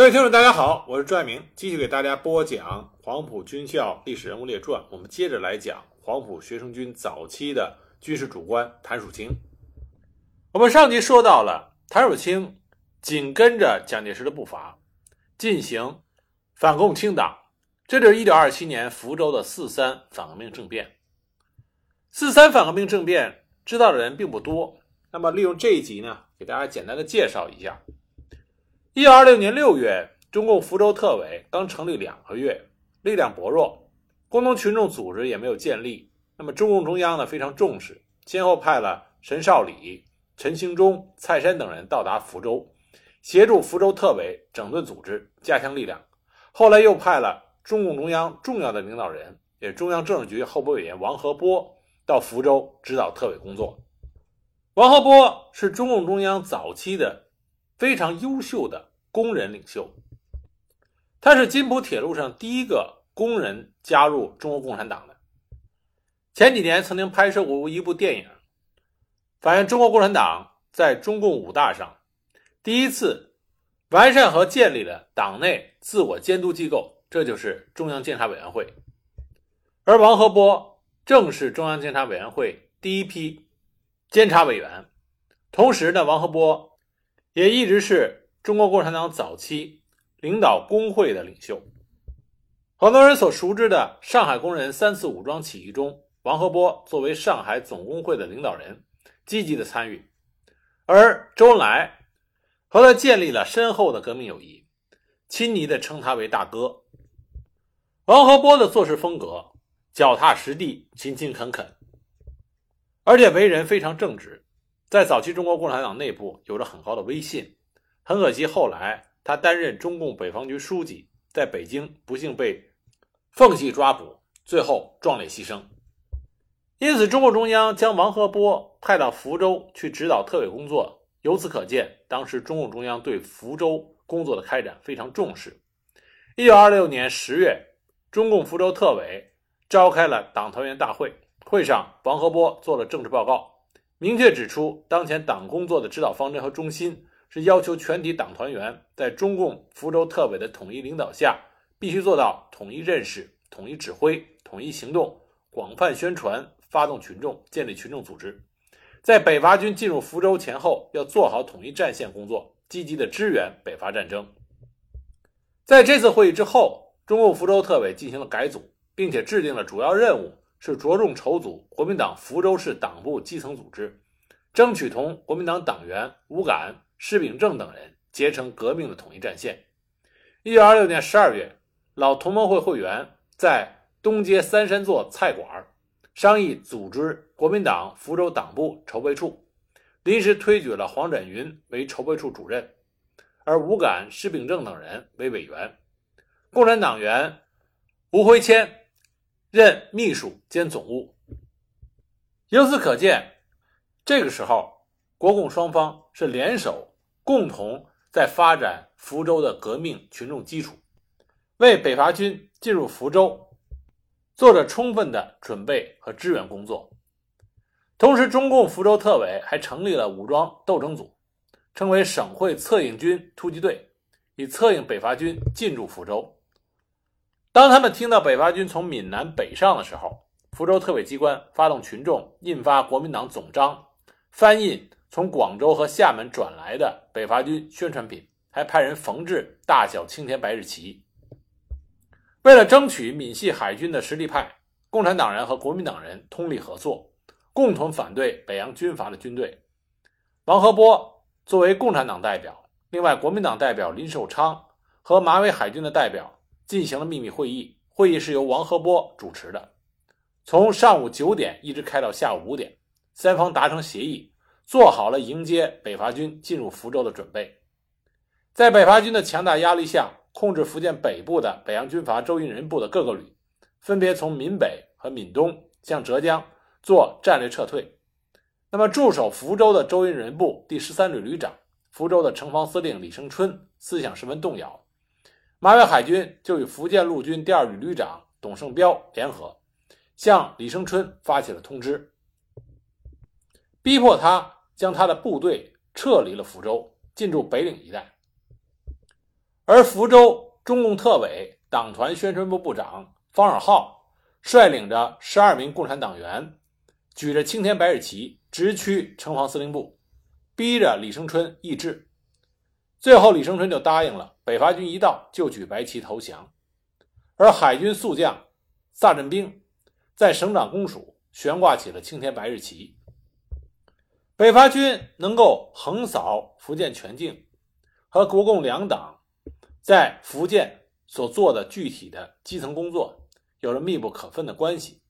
各位听众，大家好，我是朱爱明，继续给大家播讲黄埔军校历史人物列传。我们接着来讲黄埔学生军早期的军事主官谭曙清。我们上集说到了谭曙清紧跟着蒋介石的步伐进行反共清党，这就是1927年福州的四三反革命政变。四三反革命政变知道的人并不多，那么利用这一集呢，给大家简单的介绍一下。一九二六年六月，中共福州特委刚成立两个月，力量薄弱，工农群众组织也没有建立。那么中共中央呢非常重视，先后派了陈少礼、陈兴忠、蔡山等人到达福州，协助福州特委整顿组织，加强力量。后来又派了中共中央重要的领导人，也是中央政治局候补委员王和波到福州指导特委工作。王和波是中共中央早期的。非常优秀的工人领袖，他是津浦铁路上第一个工人加入中国共产党的。前几年曾经拍摄过一部电影，反映中国共产党在中共五大上第一次完善和建立了党内自我监督机构，这就是中央监察委员会。而王河波正是中央监察委员会第一批监察委员，同时呢，王河波。也一直是中国共产党早期领导工会的领袖。很多人所熟知的上海工人三次武装起义中，王河波作为上海总工会的领导人，积极的参与。而周恩来和他建立了深厚的革命友谊，亲昵的称他为大哥。王河波的做事风格脚踏实地、勤勤恳恳，而且为人非常正直。在早期中国共产党内部有着很高的威信，很可惜后来他担任中共北方局书记，在北京不幸被奉系抓捕，最后壮烈牺牲。因此，中共中央将王荷波派到福州去指导特委工作，由此可见，当时中共中央对福州工作的开展非常重视。一九二六年十月，中共福州特委召开了党团员大会，会上王荷波做了政治报告。明确指出，当前党工作的指导方针和中心是要求全体党团员在中共福州特委的统一领导下，必须做到统一认识、统一指挥、统一行动，广泛宣传，发动群众，建立群众组织。在北伐军进入福州前后，要做好统一战线工作，积极的支援北伐战争。在这次会议之后，中共福州特委进行了改组，并且制定了主要任务。是着重筹组国民党福州市党部基层组织，争取同国民党党员吴敢、施秉正等人结成革命的统一战线。一九二六年十二月，老同盟会会员在东街三山座菜馆商议组织国民党福州党部筹备处，临时推举了黄展云为筹备处主任，而吴敢、施秉正等人为委员，共产党员吴辉谦。任秘书兼总务。由此可见，这个时候国共双方是联手，共同在发展福州的革命群众基础，为北伐军进入福州做着充分的准备和支援工作。同时，中共福州特委还成立了武装斗争组，称为省会策应军突击队，以策应北伐军进驻福州。当他们听到北伐军从闽南北上的时候，福州特委机关发动群众印发国民党总章，翻印从广州和厦门转来的北伐军宣传品，还派人缝制大小青天白日旗。为了争取闽系海军的实力派，共产党人和国民党人通力合作，共同反对北洋军阀的军队。王河波作为共产党代表，另外国民党代表林寿昌和马尾海军的代表。进行了秘密会议，会议是由王河波主持的，从上午九点一直开到下午五点，三方达成协议，做好了迎接北伐军进入福州的准备。在北伐军的强大压力下，控制福建北部的北洋军阀周荫人部的各个旅，分别从闽北和闽东向浙江做战略撤退。那么，驻守福州的周荫人部第十三旅旅长、福州的城防司令李生春思想十分动摇。马尾海军就与福建陆军第二旅旅长董胜彪联合，向李生春发起了通知，逼迫他将他的部队撤离了福州，进驻北岭一带。而福州中共特委党团宣传部部长方尔浩率领着十二名共产党员，举着青天白日旗，直趋城防司令部，逼着李生春议制。最后，李生春就答应了。北伐军一到，就举白旗投降。而海军速将萨振兵在省长公署悬挂起了青天白日旗。北伐军能够横扫福建全境，和国共两党在福建所做的具体的基层工作有着密不可分的关系。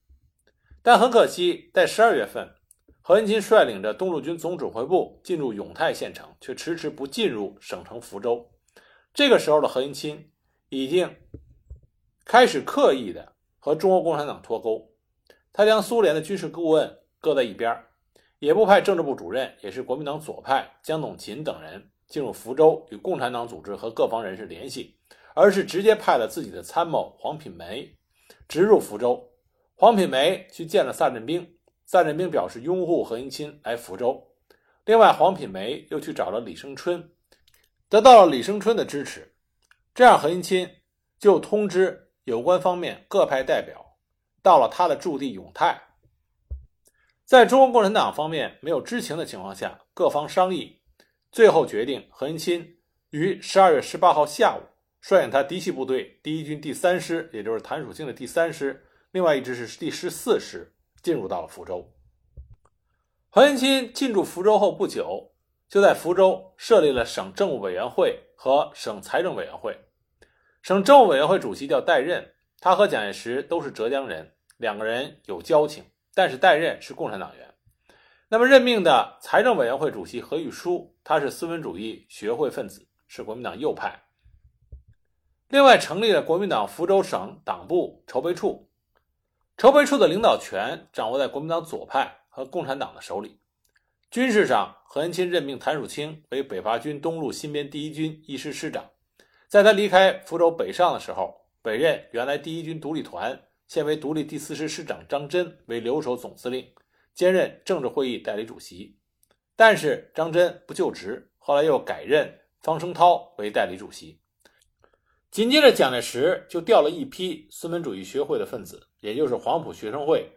但很可惜，在十二月份，何应钦率领着东路军总指挥部进入永泰县城，却迟迟不进入省城福州。这个时候的何应钦已经开始刻意的和中国共产党脱钩，他将苏联的军事顾问搁在一边，也不派政治部主任，也是国民党左派江董琴等人进入福州与共产党组织和各方人士联系，而是直接派了自己的参谋黄品梅直入福州。黄品梅去见了萨振兵，萨振兵表示拥护何应钦来福州。另外，黄品梅又去找了李生春，得到了李生春的支持。这样，何应钦就通知有关方面各派代表到了他的驻地永泰。在中国共产党方面没有知情的情况下，各方商议，最后决定何应钦于十二月十八号下午率领他嫡系部队第一军第三师，也就是谭曙清的第三师。另外一支是第十四师进入到了福州。何应钦进驻福州后不久，就在福州设立了省政务委员会和省财政委员会。省政务委员会主席叫戴任，他和蒋介石都是浙江人，两个人有交情。但是代任是共产党员。那么任命的财政委员会主席何玉书，他是资本主义学会分子，是国民党右派。另外成立了国民党福州省党部筹备处。筹备处的领导权掌握在国民党左派和共产党的手里。军事上，何应钦任命谭树清为北伐军东路新编第一军一师师长。在他离开福州北上的时候，北任原来第一军独立团现为独立第四师师长张真为留守总司令，兼任政治会议代理主席。但是张真不就职，后来又改任方声涛为代理主席。紧接着，蒋介石就调了一批孙文主义学会的分子，也就是黄埔学生会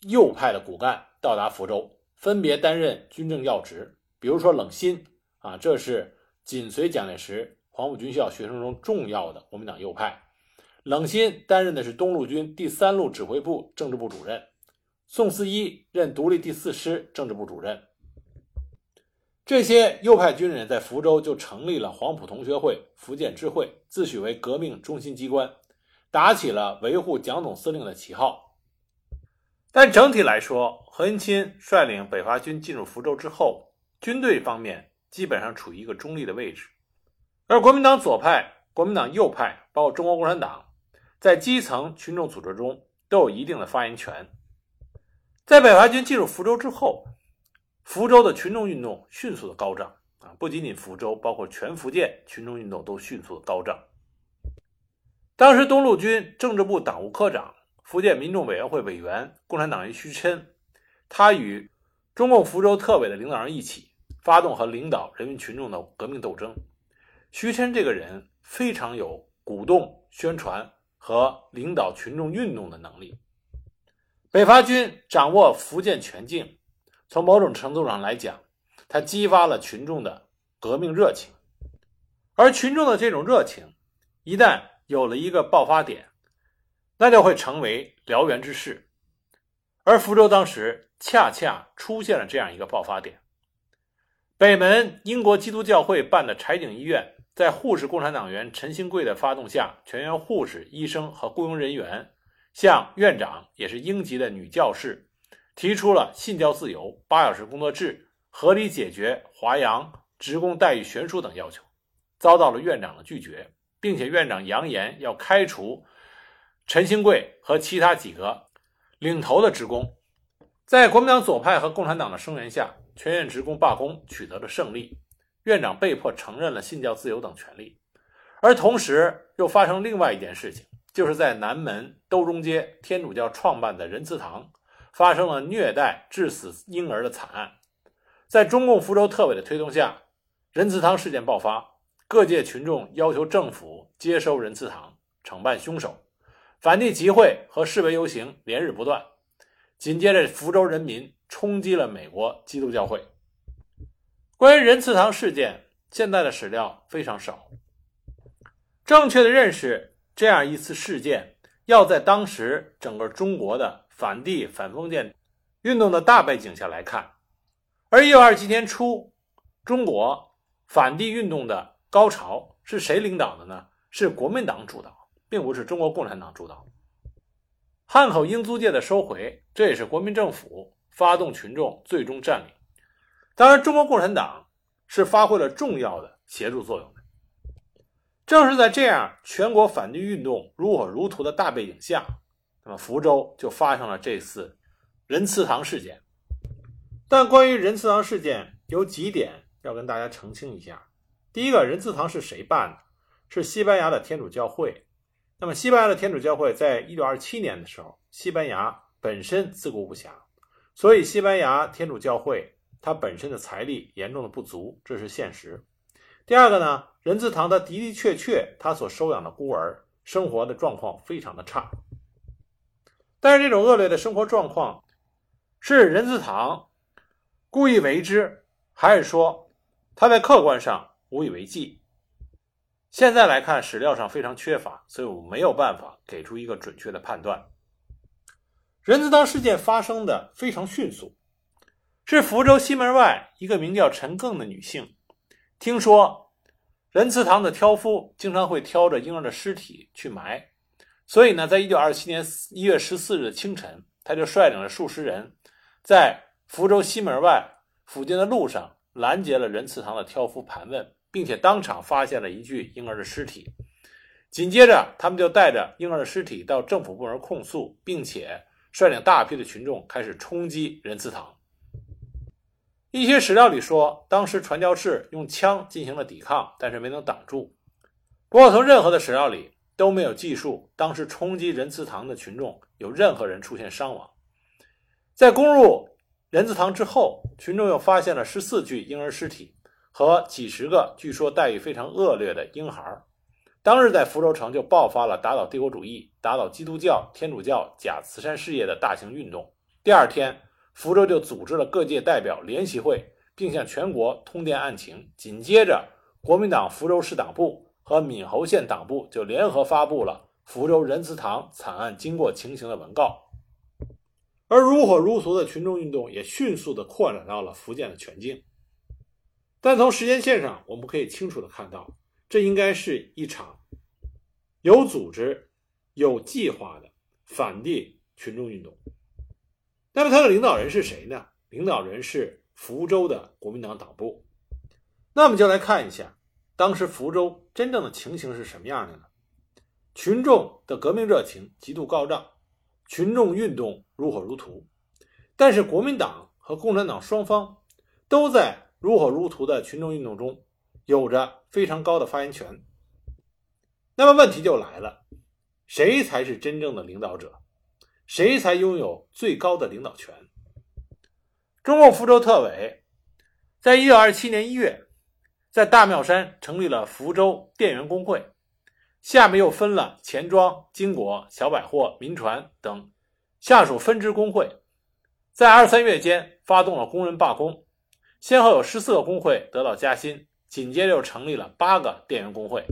右派的骨干到达福州，分别担任军政要职。比如说冷心啊，这是紧随蒋介石黄埔军校学生中重要的国民党右派。冷心担任的是东路军第三路指挥部政治部主任，宋思一任独立第四师政治部主任。这些右派军人在福州就成立了黄埔同学会、福建支会，自诩为革命中心机关，打起了维护蒋总司令的旗号。但整体来说，何应钦率领北伐军进入福州之后，军队方面基本上处于一个中立的位置，而国民党左派、国民党右派，包括中国共产党，在基层群众组织中都有一定的发言权。在北伐军进入福州之后，福州的群众运动迅速的高涨啊！不仅仅福州，包括全福建群众运动都迅速的高涨。当时东路军政治部党务科长、福建民众委员会委员、共产党员徐琛，他与中共福州特委的领导人一起发动和领导人民群众的革命斗争。徐琛这个人非常有鼓动、宣传和领导群众运动的能力。北伐军掌握福建全境。从某种程度上来讲，它激发了群众的革命热情，而群众的这种热情，一旦有了一个爆发点，那就会成为燎原之势。而福州当时恰恰出现了这样一个爆发点：北门英国基督教会办的柴井医院，在护士共产党员陈兴贵的发动下，全员护士、医生和雇佣人员向院长，也是英籍的女教士。提出了信教自由、八小时工作制、合理解决华阳职工待遇悬殊等要求，遭到了院长的拒绝，并且院长扬言要开除陈兴贵和其他几个领头的职工。在国民党左派和共产党的声援下，全院职工罢工取得了胜利，院长被迫承认了信教自由等权利。而同时，又发生另外一件事情，就是在南门兜中街天主教创办的仁慈堂。发生了虐待致死婴儿的惨案，在中共福州特委的推动下，仁慈堂事件爆发，各界群众要求政府接收仁慈堂，惩办凶手。反帝集会和示威游行连日不断。紧接着，福州人民冲击了美国基督教会。关于仁慈堂事件，现在的史料非常少。正确的认识这样一次事件，要在当时整个中国的反帝反封建运动的大背景下来看。而一九二七年初，中国反帝运动的高潮是谁领导的呢？是国民党主导，并不是中国共产党主导。汉口英租界的收回，这也是国民政府发动群众最终占领。当然，中国共产党是发挥了重要的协助作用的。正是在这样全国反帝运动如火如荼的大背景下，那么福州就发生了这次仁慈堂事件。但关于仁慈堂事件，有几点要跟大家澄清一下。第一个，仁慈堂是谁办的？是西班牙的天主教会。那么，西班牙的天主教会在一九二七年的时候，西班牙本身自顾不暇，所以西班牙天主教会它本身的财力严重的不足，这是现实。第二个呢，仁慈堂它的的确确，他所收养的孤儿生活的状况非常的差。但是这种恶劣的生活状况，是仁慈堂。故意为之，还是说他在客观上无以为继？现在来看，史料上非常缺乏，所以我们没有办法给出一个准确的判断。仁慈堂事件发生的非常迅速，是福州西门外一个名叫陈更的女性，听说仁慈堂的挑夫经常会挑着婴儿的尸体去埋，所以呢，在一九二七年一月十四日的清晨，他就率领了数十人在。福州西门外附近的路上拦截了仁慈堂的挑夫盘问，并且当场发现了一具婴儿的尸体。紧接着，他们就带着婴儿的尸体到政府部门控诉，并且率领大批的群众开始冲击仁慈堂。一些史料里说，当时传教士用枪进行了抵抗，但是没能挡住。不过，从任何的史料里都没有记述当时冲击仁慈堂的群众有任何人出现伤亡。在攻入。仁慈堂之后，群众又发现了十四具婴儿尸体和几十个据说待遇非常恶劣的婴孩。当日在福州城就爆发了打倒帝国主义、打倒基督教、天主教假慈善事业的大型运动。第二天，福州就组织了各界代表联席会，并向全国通电案情。紧接着，国民党福州市党部和闽侯县党部就联合发布了福州仁慈堂惨案经过情形的文告。而如火如荼的群众运动也迅速地扩展到了福建的全境。但从时间线上，我们可以清楚地看到，这应该是一场有组织、有计划的反帝群众运动。那么，它的领导人是谁呢？领导人是福州的国民党党部。那我们就来看一下，当时福州真正的情形是什么样的呢？群众的革命热情极度高涨。群众运动如火如荼，但是国民党和共产党双方都在如火如荼的群众运动中有着非常高的发言权。那么问题就来了，谁才是真正的领导者？谁才拥有最高的领导权？中共福州特委在一九二七年一月在大庙山成立了福州电源工会。下面又分了钱庄、金国、小百货、民船等下属分支工会，在二三月间发动了工人罢工，先后有十四个工会得到加薪，紧接着又成立了八个电源工会。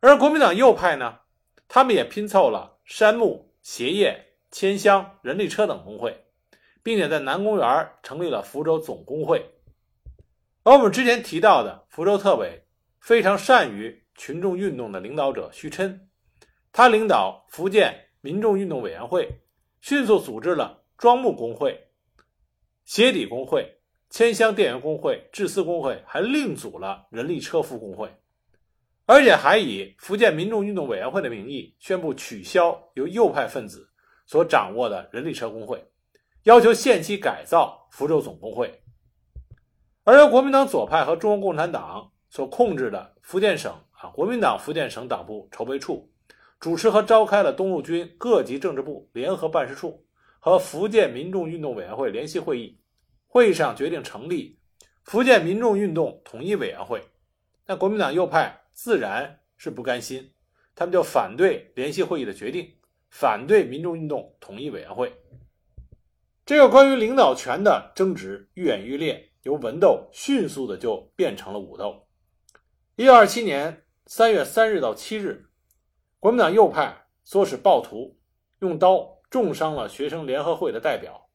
而国民党右派呢，他们也拼凑了山木、鞋业、铅箱、人力车等工会，并且在南公园成立了福州总工会。而我们之前提到的福州特委非常善于。群众运动的领导者徐琛，他领导福建民众运动委员会，迅速组织了庄木工会、鞋底工会、铅箱电源工会、制丝工会，还另组了人力车夫工会，而且还以福建民众运动委员会的名义宣布取消由右派分子所掌握的人力车工会，要求限期改造福州总工会，而由国民党左派和中国共产党所控制的福建省。啊，国民党福建省党部筹备处主持和召开了东路军各级政治部联合办事处和福建民众运动委员会联席会议。会议上决定成立福建民众运动统一委员会。但国民党右派自然是不甘心，他们就反对联席会议的决定，反对民众运动统一委员会。这个关于领导权的争执愈演愈烈，由文斗迅速的就变成了武斗。一九二七年三月三日到七日，国民党右派唆使暴徒用刀重伤了学生联合会的代表，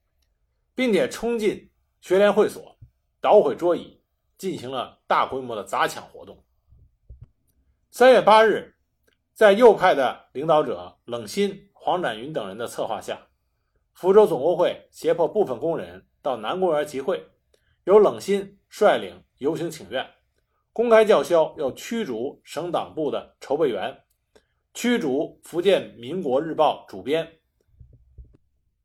并且冲进学联会所，捣毁桌椅，进行了大规模的砸抢活动。三月八日，在右派的领导者冷心、黄展云等人的策划下。福州总工会胁迫部分工人到南公园集会，由冷心率领游行请愿，公开叫嚣要驱逐省党部的筹备员，驱逐福建民国日报主编。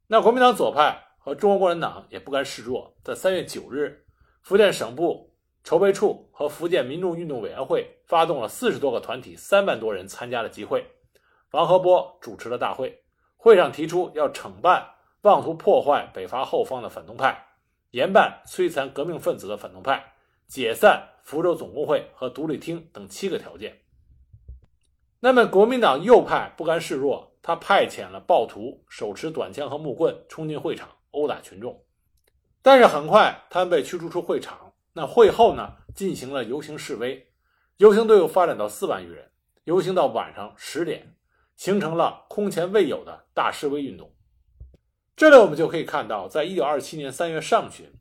那国民党左派和中国共产党也不甘示弱，在三月九日，福建省部筹备处和福建民众运动委员会发动了四十多个团体、三万多人参加了集会。王和波主持了大会，会上提出要惩办。妄图破坏北伐后方的反动派，严办摧残革命分子的反动派，解散福州总工会和独立厅等七个条件。那么，国民党右派不甘示弱，他派遣了暴徒手持短枪和木棍冲进会场殴打群众，但是很快他们被驱逐出会场。那会后呢，进行了游行示威，游行队伍发展到四万余人，游行到晚上十点，形成了空前未有的大示威运动。这里我们就可以看到，在一九二七年三月上旬，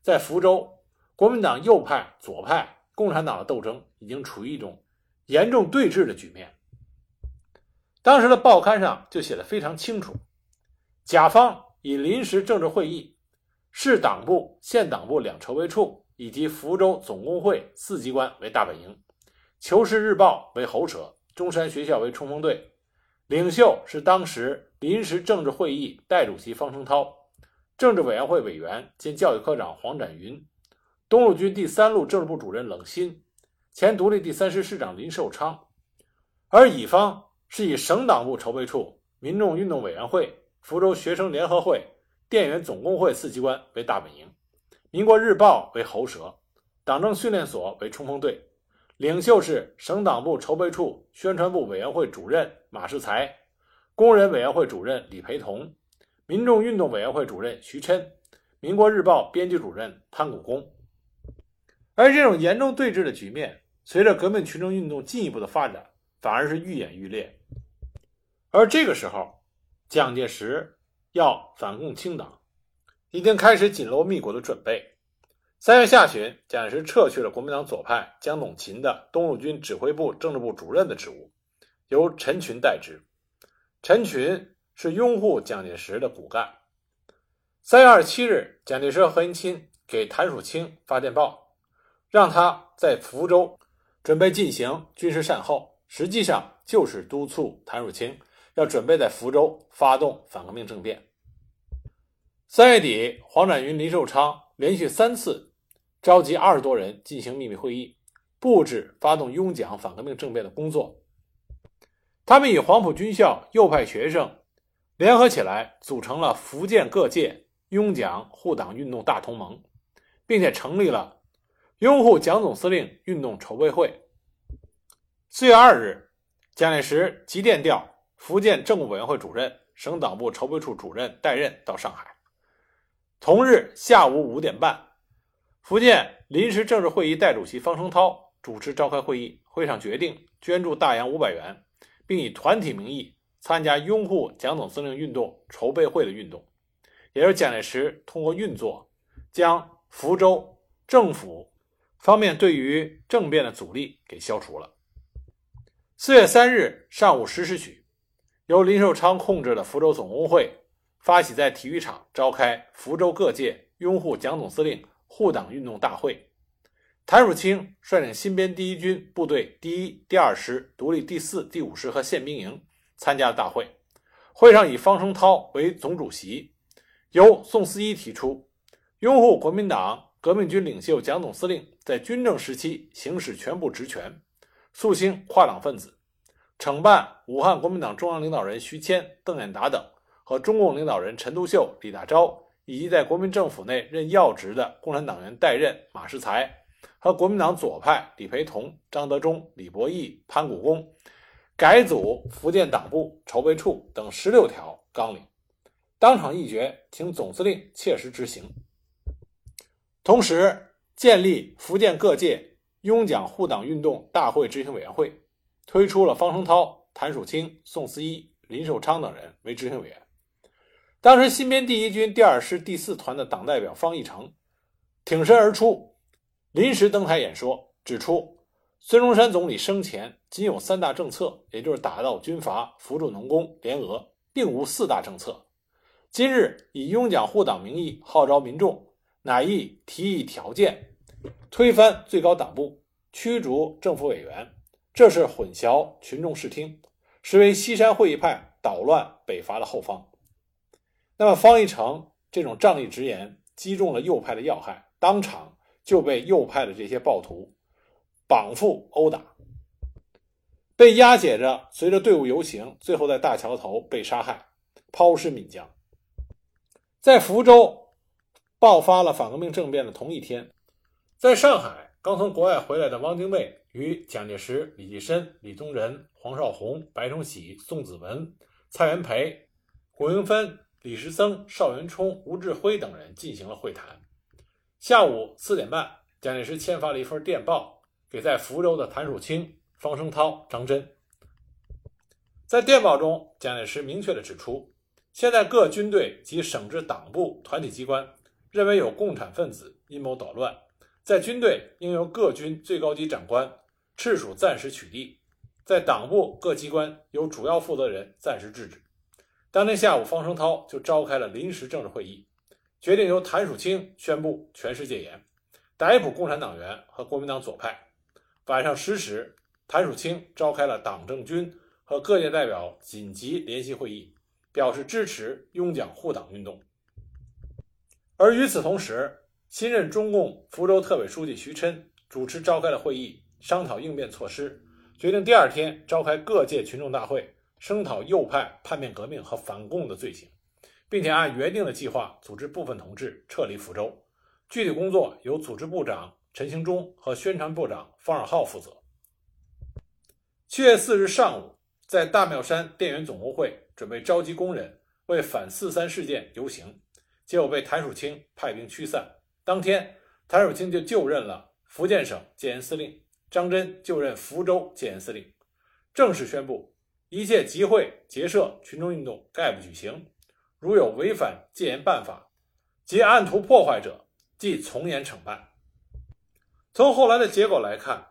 在福州，国民党右派、左派、共产党的斗争已经处于一种严重对峙的局面。当时的报刊上就写的非常清楚：甲方以临时政治会议、市党部、县党部两筹备处以及福州总工会四机关为大本营，求是日报为喉舌，中山学校为冲锋队。领袖是当时临时政治会议代主席方声涛，政治委员会委员兼教育科长黄展云，东路军第三路政治部主任冷心，前独立第三师师长林寿昌，而乙方是以省党部筹备处、民众运动委员会、福州学生联合会、电源总工会四机关为大本营，民国日报为喉舌，党政训练所为冲锋队。领袖是省党部筹备处宣传部委员会主任马世才，工人委员会主任李培同，民众运动委员会主任徐琛，民国日报编辑主任潘谷公。而这种严重对峙的局面，随着革命群众运动进一步的发展，反而是愈演愈烈。而这个时候，蒋介石要反共清党，已经开始紧锣密鼓的准备。三月下旬，蒋介石撤去了国民党左派江董勤的东路军指挥部政治部主任的职务，由陈群代之。陈群是拥护蒋介石的骨干。三月二十七日，蒋介石和何应钦给谭曙清发电报，让他在福州准备进行军事善后，实际上就是督促谭曙清要准备在福州发动反革命政变。三月底，黄展云、林寿昌连续三次。召集二十多人进行秘密会议，布置发动拥蒋反革命政变的工作。他们与黄埔军校右派学生联合起来，组成了福建各界拥蒋护党运动大同盟，并且成立了拥护蒋总司令运动筹备会。四月二日，蒋介石急电调福建政务委员会主任、省党部筹备处主任代任到上海。同日下午五点半。福建临时政治会议代主席方声涛主持召开会议，会上决定捐助大洋五百元，并以团体名义参加拥护蒋总司令运动筹备会的运动。也就是蒋介石通过运作，将福州政府方面对于政变的阻力给消除了。四月三日上午十时许，由林寿昌控制的福州总工会发起在体育场召开福州各界拥护蒋总司令。护党运动大会，谭汝清率领新编第一军部队第一、第二师、独立第四、第五师和宪兵营参加了大会。会上以方声涛为总主席，由宋思一提出拥护国民党革命军领袖蒋总司令在军政时期行使全部职权，肃清跨党分子，惩办武汉国民党中央领导人徐谦、邓演达等和中共领导人陈独秀、李大钊。以及在国民政府内任要职的共产党员代任马世才和国民党左派李培同、张德忠、李伯义、潘谷公改组福建党部筹备处等十六条纲领，当场议决，请总司令切实执行。同时，建立福建各界拥蒋护党运动大会执行委员会，推出了方声涛、谭曙清、宋思一、林寿昌等人为执行委员。当时，新编第一军第二师第四团的党代表方义成挺身而出。临时登台演说，指出孙中山总理生前仅有三大政策，也就是打倒军阀、扶助农工、联俄，并无四大政策。今日以拥蒋护党名义号召民众，乃意提议条件，推翻最高党部，驱逐政府委员，这是混淆群众视听，实为西山会议派捣乱北伐的后方。那么方一成这种仗义直言，击中了右派的要害，当场。就被右派的这些暴徒绑缚殴打，被押解着，随着队伍游行，最后在大桥头被杀害，抛尸岷江。在福州爆发了反革命政变的同一天，在上海刚从国外回来的汪精卫与蒋介石、李济深、李宗仁、黄绍竑、白崇禧、宋子文、蔡元培、谷应芬、李时增、邵元冲、吴志辉等人进行了会谈。下午四点半，蒋介石签发了一份电报给在福州的谭树清、方声涛、张真。在电报中，蒋介石明确地指出，现在各军队及省直党部团体机关认为有共产分子阴谋捣乱，在军队应由各军最高级长官赤属暂时取缔，在党部各机关由主要负责人暂时制止。当天下午，方声涛就召开了临时政治会议。决定由谭曙清宣布全市戒严，逮捕共产党员和国民党左派。晚上十时，谭曙清召开了党政军和各界代表紧急联席会议，表示支持拥蒋护党运动。而与此同时，新任中共福州特委书记徐琛主持召开了会议，商讨应变措施，决定第二天召开各界群众大会，声讨右派叛变革命和反共的罪行。并且按原定的计划组织部分同志撤离福州，具体工作由组织部长陈兴忠和宣传部长方尔浩负责。七月四日上午，在大庙山电源总工会准备召集工人为反四三事件游行，结果被谭曙清派兵驱散。当天，谭曙清就就任了福建省戒严司令，张真就任福州戒严司令，正式宣布一切集会、结社、群众运动概不举行。如有违反戒严办法及暗图破坏者，即从严惩办。从后来的结果来看，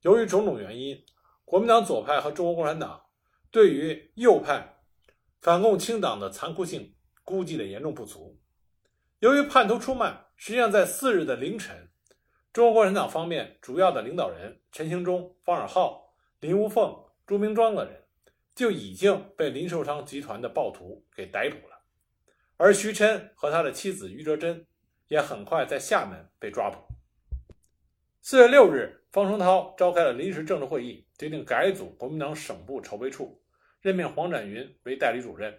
由于种种原因，国民党左派和中国共产党对于右派反共清党的残酷性估计的严重不足。由于叛徒出卖，实际上在四日的凌晨，中国共产党方面主要的领导人陈兴中、方尔浩、林无凤、朱明庄等人就已经被林寿昌集团的暴徒给逮捕了。而徐琛和他的妻子于哲珍也很快在厦门被抓捕。四月六日，方声涛召开了临时政治会议，决定改组国民党省部筹备处，任命黄展云为代理主任，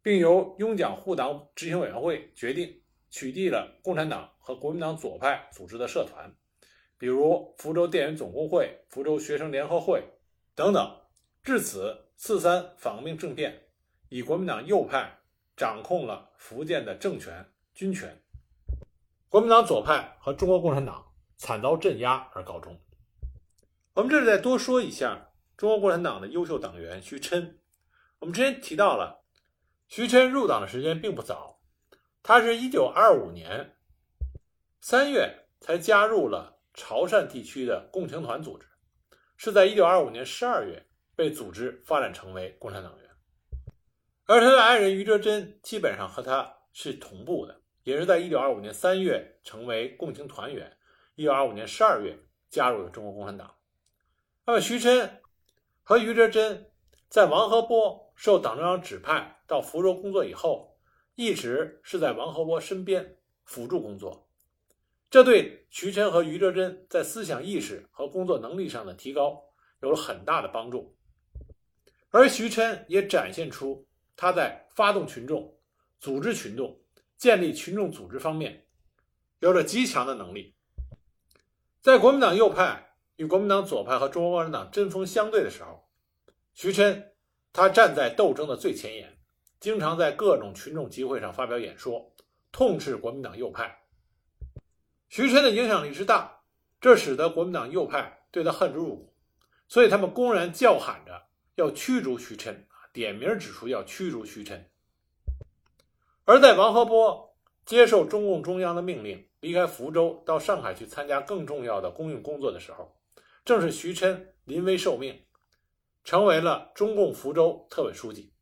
并由拥蒋护党执行委员会决定取缔了共产党和国民党左派组织的社团，比如福州电源总工会、福州学生联合会等等。至此，四三反革命政变以国民党右派。掌控了福建的政权、军权，国民党左派和中国共产党惨遭镇压而告终。我们这里再多说一下中国共产党的优秀党员徐琛。我们之前提到了，徐琛入党的时间并不早，他是一九二五年三月才加入了潮汕地区的共青团组织，是在一九二五年十二月被组织发展成为共产党员。而他的爱人余哲珍基本上和他是同步的，也是在一九二五年三月成为共青团员，一九二五年十二月加入了中国共产党。那么徐琛和于哲珍在王河波受党中央指派到福州工作以后，一直是在王河波身边辅助工作，这对徐琛和于哲珍在思想意识和工作能力上的提高有了很大的帮助，而徐琛也展现出。他在发动群众、组织群众、建立群众组织方面有着极强的能力。在国民党右派与国民党左派和中国共产党针锋相对的时候，徐琛他站在斗争的最前沿，经常在各种群众集会上发表演说，痛斥国民党右派。徐琛的影响力之大，这使得国民党右派对他恨之入骨，所以他们公然叫喊着要驱逐徐琛，点名指出要驱逐徐琛。而在王河波接受中共中央的命令，离开福州到上海去参加更重要的公用工作的时候，正是徐琛临危受命，成为了中共福州特委书记。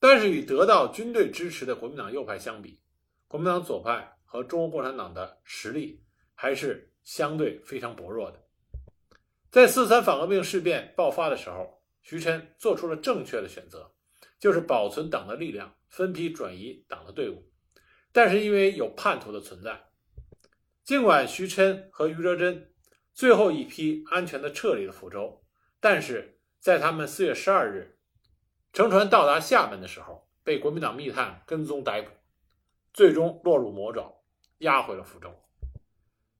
但是与得到军队支持的国民党右派相比，国民党左派和中国共产党的实力还是相对非常薄弱的。在四三反革命事变爆发的时候，徐琛做出了正确的选择，就是保存党的力量。分批转移党的队伍，但是因为有叛徒的存在，尽管徐琛和余则珍最后一批安全的撤离了福州，但是在他们四月十二日乘船到达厦门的时候，被国民党密探跟踪逮捕，最终落入魔爪，押回了福州。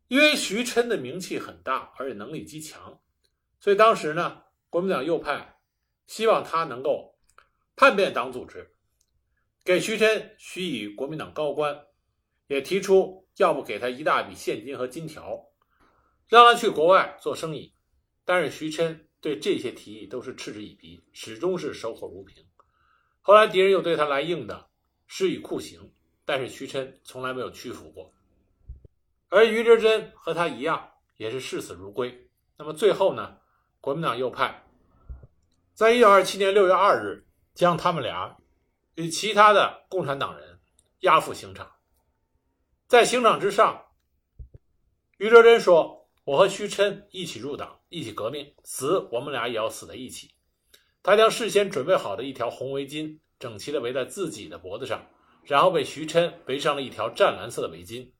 因为徐琛的名气很大，而且能力极强，所以当时呢，国民党右派希望他能够叛变党组织。给徐琛许以国民党高官，也提出要不给他一大笔现金和金条，让他去国外做生意。但是徐琛对这些提议都是嗤之以鼻，始终是守口如瓶。后来敌人又对他来硬的，施以酷刑，但是徐琛从来没有屈服过。而余则珍和他一样，也是视死如归。那么最后呢？国民党右派在一九二七年六月二日将他们俩。与其他的共产党人押赴刑场，在刑场之上，余哲珍说：“我和徐琛一起入党，一起革命，死我们俩也要死在一起。”他将事先准备好的一条红围巾整齐地围在自己的脖子上，然后被徐琛围上了一条湛蓝色的围巾。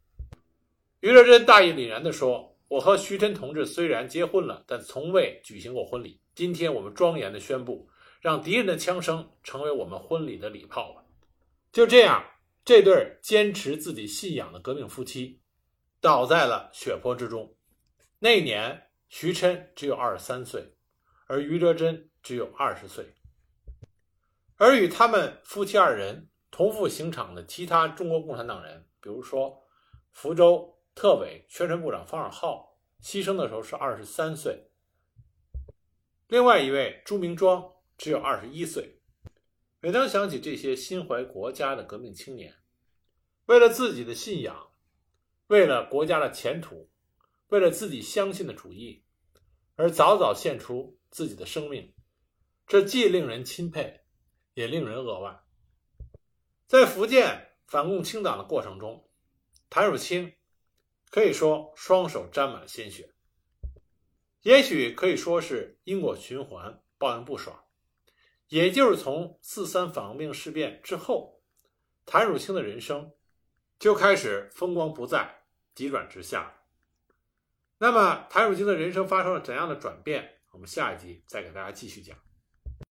余哲珍大义凛然地说：“我和徐琛同志虽然结婚了，但从未举行过婚礼。今天我们庄严地宣布。”让敌人的枪声成为我们婚礼的礼炮吧。就这样，这对坚持自己信仰的革命夫妻倒在了血泊之中。那年，徐琛只有二十三岁，而余哲珍只有二十岁。而与他们夫妻二人同赴刑场的其他中国共产党人，比如说福州特委宣传部长方尔浩，牺牲的时候是二十三岁。另外一位朱明庄。只有二十一岁。每当想起这些心怀国家的革命青年，为了自己的信仰，为了国家的前途，为了自己相信的主义，而早早献出自己的生命，这既令人钦佩，也令人扼腕。在福建反共清党的过程中，谭汝清可以说双手沾满了鲜血，也许可以说是因果循环，报应不爽。也就是从四三反革命事变之后，谭汝清的人生就开始风光不再，急转直下。那么，谭汝清的人生发生了怎样的转变？我们下一集再给大家继续讲。